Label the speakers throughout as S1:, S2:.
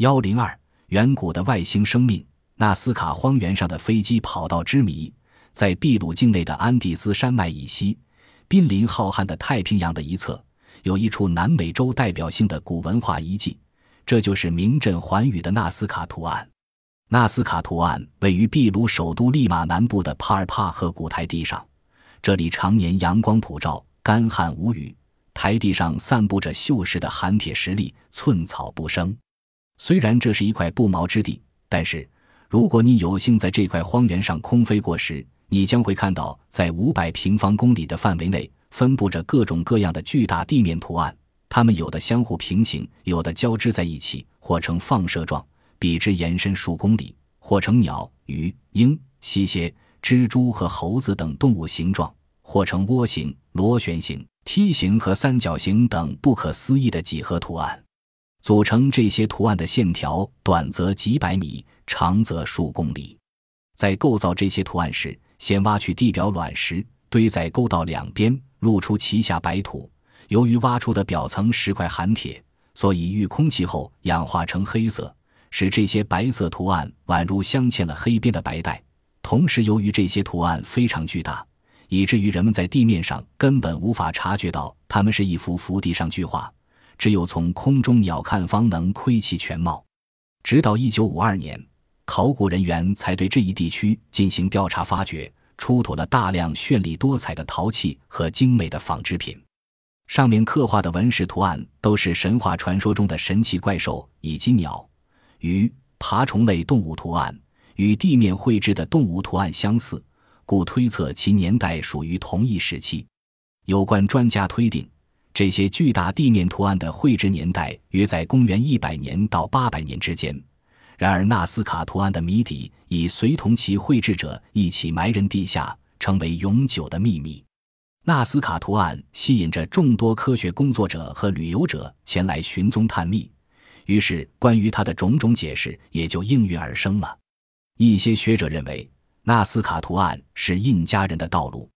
S1: 幺零二，远古的外星生命。纳斯卡荒原上的飞机跑道之谜，在秘鲁境内的安第斯山脉以西，濒临浩瀚的太平洋的一侧，有一处南美洲代表性的古文化遗迹，这就是名震寰宇的纳斯卡图案。纳斯卡图案位于秘鲁首都利马南部的帕尔帕河谷台地上，这里常年阳光普照，干旱无雨，台地上散布着锈蚀的含铁石粒，寸草不生。虽然这是一块不毛之地，但是。如果你有幸在这块荒原上空飞过时，你将会看到，在五百平方公里的范围内，分布着各种各样的巨大地面图案。它们有的相互平行，有的交织在一起，或呈放射状，笔直延伸数公里；或成鸟、鱼、鹰、溪蟹、蜘蛛和猴子等动物形状；或成涡形、螺旋形、梯形和三角形等不可思议的几何图案。组成这些图案的线条，短则几百米。长则数公里，在构造这些图案时，先挖去地表卵石，堆在沟道两边，露出其下白土。由于挖出的表层石块含铁，所以遇空气后氧化成黑色，使这些白色图案宛如镶嵌了黑边的白带。同时，由于这些图案非常巨大，以至于人们在地面上根本无法察觉到它们是一幅幅地上巨画，只有从空中鸟瞰方能窥其全貌。直到一九五二年。考古人员才对这一地区进行调查，发掘出土了大量绚丽多彩的陶器和精美的纺织品，上面刻画的纹饰图案都是神话传说中的神奇怪兽以及鸟、鱼、爬虫类动物图案，与地面绘制的动物图案相似，故推测其年代属于同一时期。有关专家推定，这些巨大地面图案的绘制年代约在公元一百年到八百年之间。然而，纳斯卡图案的谜底已随同其绘制者一起埋人地下，成为永久的秘密。纳斯卡图案吸引着众多科学工作者和旅游者前来寻踪探秘，于是关于它的种种解释也就应运而生了。一些学者认为，纳斯卡图案是印加人的道路，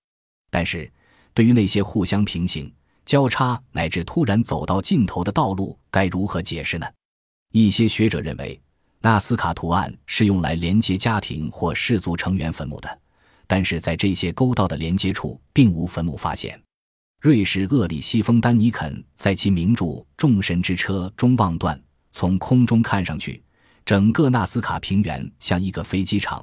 S1: 但是对于那些互相平行、交叉乃至突然走到尽头的道路，该如何解释呢？一些学者认为。纳斯卡图案是用来连接家庭或氏族成员坟墓的，但是在这些沟道的连接处并无坟墓发现。瑞士厄里西风丹尼肯在其名著《众神之车》中望断，从空中看上去，整个纳斯卡平原像一个飞机场，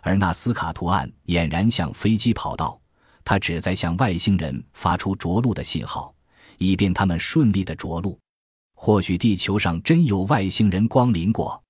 S1: 而纳斯卡图案俨然像飞机跑道，它只在向外星人发出着陆的信号，以便他们顺利的着陆。或许地球上真有外星人光临过。